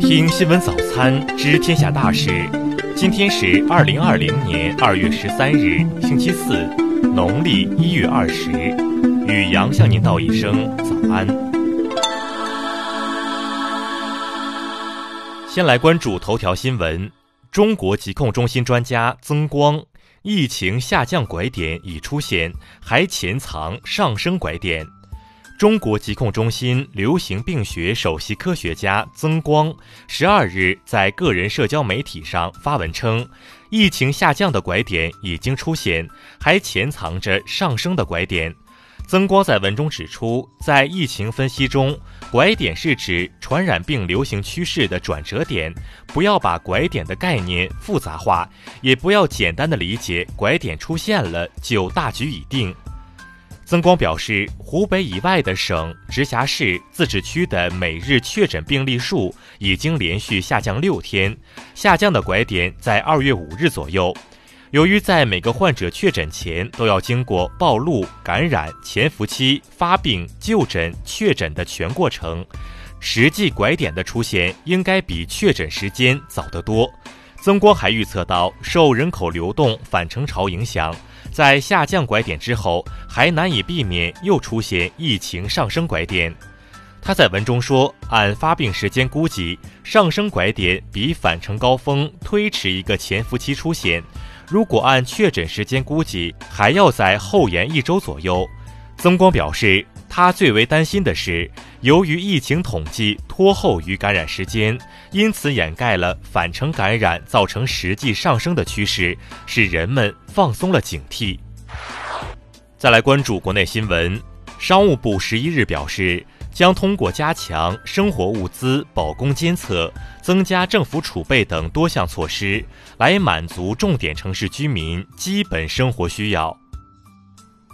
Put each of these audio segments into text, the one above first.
听新闻早餐知天下大事。今天是二零二零年二月十三日，星期四，农历一月二十。雨阳向您道一声早安。先来关注头条新闻：中国疾控中心专家曾光，疫情下降拐点已出现，还潜藏上升拐点。中国疾控中心流行病学首席科学家曾光十二日在个人社交媒体上发文称，疫情下降的拐点已经出现，还潜藏着上升的拐点。曾光在文中指出，在疫情分析中，拐点是指传染病流行趋势的转折点，不要把拐点的概念复杂化，也不要简单的理解拐点出现了就大局已定。曾光表示，湖北以外的省、直辖市、自治区的每日确诊病例数已经连续下降六天，下降的拐点在二月五日左右。由于在每个患者确诊前都要经过暴露、感染、潜伏期、发病、就诊、确诊的全过程，实际拐点的出现应该比确诊时间早得多。曾光还预测到，受人口流动返程潮影响。在下降拐点之后，还难以避免又出现疫情上升拐点。他在文中说，按发病时间估计，上升拐点比返程高峰推迟一个潜伏期出现。如果按确诊时间估计，还要在后延一周左右。曾光表示。他最为担心的是，由于疫情统计拖后于感染时间，因此掩盖了返程感染造成实际上升的趋势，使人们放松了警惕。再来关注国内新闻，商务部十一日表示，将通过加强生活物资保供监测、增加政府储备等多项措施，来满足重点城市居民基本生活需要。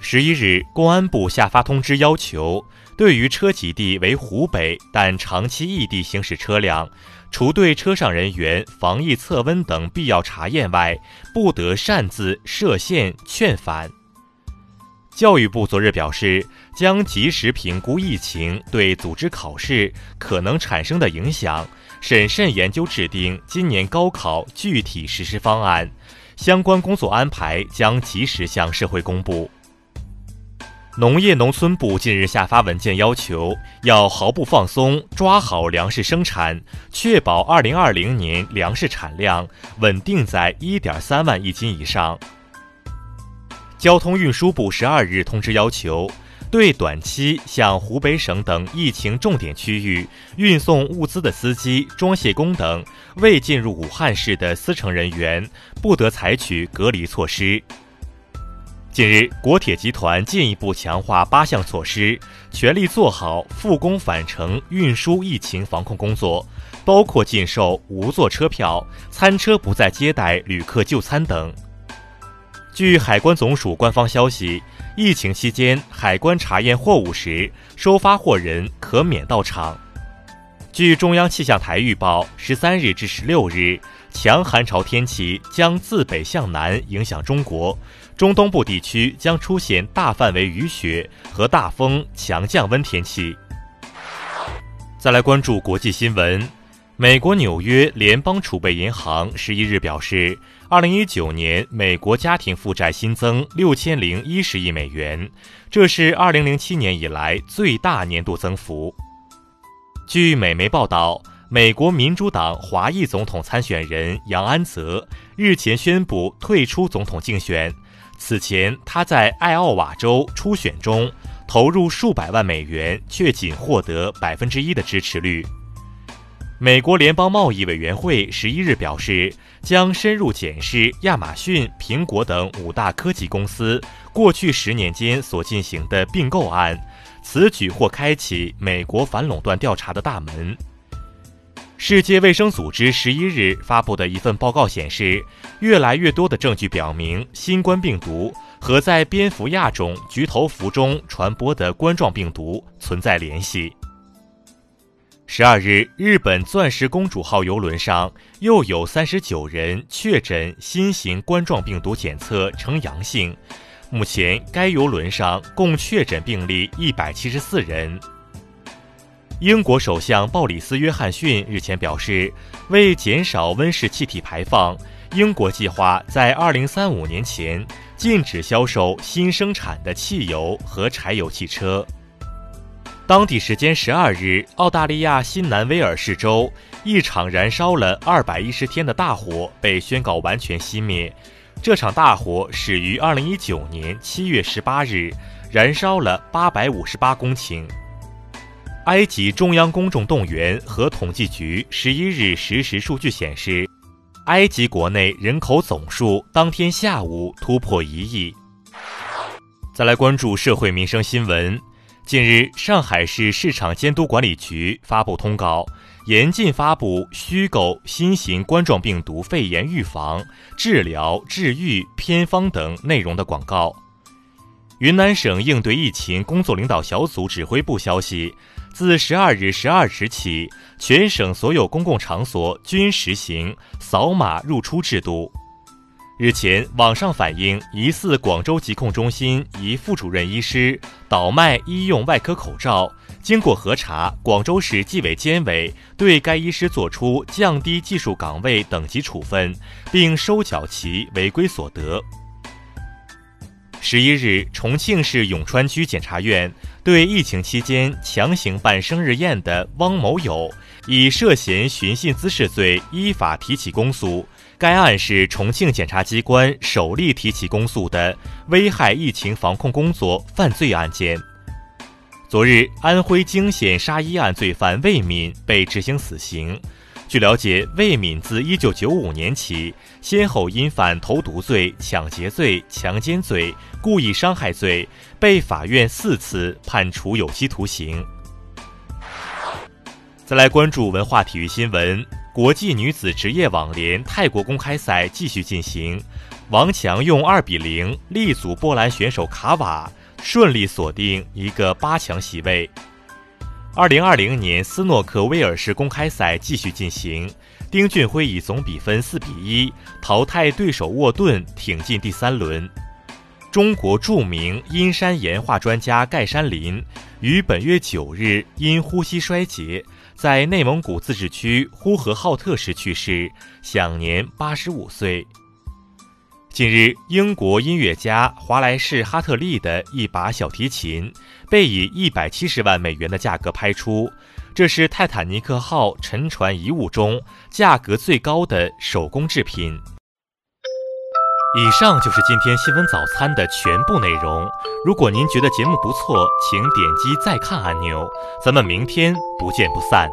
十一日，公安部下发通知，要求对于车籍地为湖北但长期异地行驶车辆，除对车上人员防疫测温等必要查验外，不得擅自设限劝返。教育部昨日表示，将及时评估疫情对组织考试可能产生的影响，审慎研究制定今年高考具体实施方案，相关工作安排将及时向社会公布。农业农村部近日下发文件，要求要毫不放松抓好粮食生产，确保二零二零年粮食产量稳定在一点三万亿斤以上。交通运输部十二日通知要求，对短期向湖北省等疫情重点区域运送物资的司机、装卸工等未进入武汉市的司乘人员，不得采取隔离措施。近日，国铁集团进一步强化八项措施，全力做好复工返程运输疫情防控工作，包括禁售无座车票、餐车不再接待旅客就餐等。据海关总署官方消息，疫情期间海关查验货物时，收发货人可免到场。据中央气象台预报，十三日至十六日，强寒潮天气将自北向南影响中国。中东部地区将出现大范围雨雪和大风、强降温天气。再来关注国际新闻，美国纽约联邦储备银行十一日表示，二零一九年美国家庭负债新增六千零一十亿美元，这是二零零七年以来最大年度增幅。据美媒报道，美国民主党华裔总统参选人杨安泽日前宣布退出总统竞选。此前，他在艾奥瓦州初选中投入数百万美元，却仅获得百分之一的支持率。美国联邦贸易委员会十一日表示，将深入检视亚马逊、苹果等五大科技公司过去十年间所进行的并购案，此举或开启美国反垄断调查的大门。世界卫生组织十一日发布的一份报告显示，越来越多的证据表明，新冠病毒和在蝙蝠亚种菊头蝠中传播的冠状病毒存在联系。十二日，日本钻石公主号游轮上又有三十九人确诊新型冠状病毒检测呈阳性，目前该游轮上共确诊病例一百七十四人。英国首相鲍里斯·约翰逊日前表示，为减少温室气体排放，英国计划在2035年前禁止销售新生产的汽油和柴油汽车。当地时间十二日，澳大利亚新南威尔士州一场燃烧了二百一十天的大火被宣告完全熄灭。这场大火始于二零一九年七月十八日，燃烧了八百五十八公顷。埃及中央公众动员和统计局十一日实时数据显示，埃及国内人口总数当天下午突破一亿。再来关注社会民生新闻。近日，上海市市场监督管理局发布通告，严禁发布虚构新型冠状病毒肺炎预防、治疗、治愈偏方等内容的广告。云南省应对疫情工作领导小组指挥部消息。自十二日十二时起，全省所有公共场所均实行扫码入出制度。日前，网上反映疑似广州疾控中心一副主任医师倒卖医用外科口罩，经过核查，广州市纪委监委对该医师作出降低技术岗位等级处分，并收缴其违规所得。十一日，重庆市永川区检察院对疫情期间强行办生日宴的汪某友，以涉嫌寻衅滋事罪依法提起公诉。该案是重庆检察机关首例提起公诉的危害疫情防控工作犯罪案件。昨日，安徽惊险杀医案罪犯魏敏被执行死刑。据了解，魏敏自1995年起，先后因犯投毒罪、抢劫罪、强奸罪、故意伤害罪，被法院四次判处有期徒刑。再来关注文化体育新闻：国际女子职业网联泰国公开赛继续进行，王强用2比0力阻波兰选手卡瓦，顺利锁定一个八强席位。二零二零年斯诺克威尔士公开赛继续进行，丁俊晖以总比分四比一淘汰对手沃顿，挺进第三轮。中国著名阴山岩画专家盖山林于本月九日因呼吸衰竭，在内蒙古自治区呼和浩特市去世，享年八十五岁。近日，英国音乐家华莱士·哈特利的一把小提琴被以一百七十万美元的价格拍出，这是泰坦尼克号沉船遗物中价格最高的手工制品。以上就是今天新闻早餐的全部内容。如果您觉得节目不错，请点击再看按钮。咱们明天不见不散。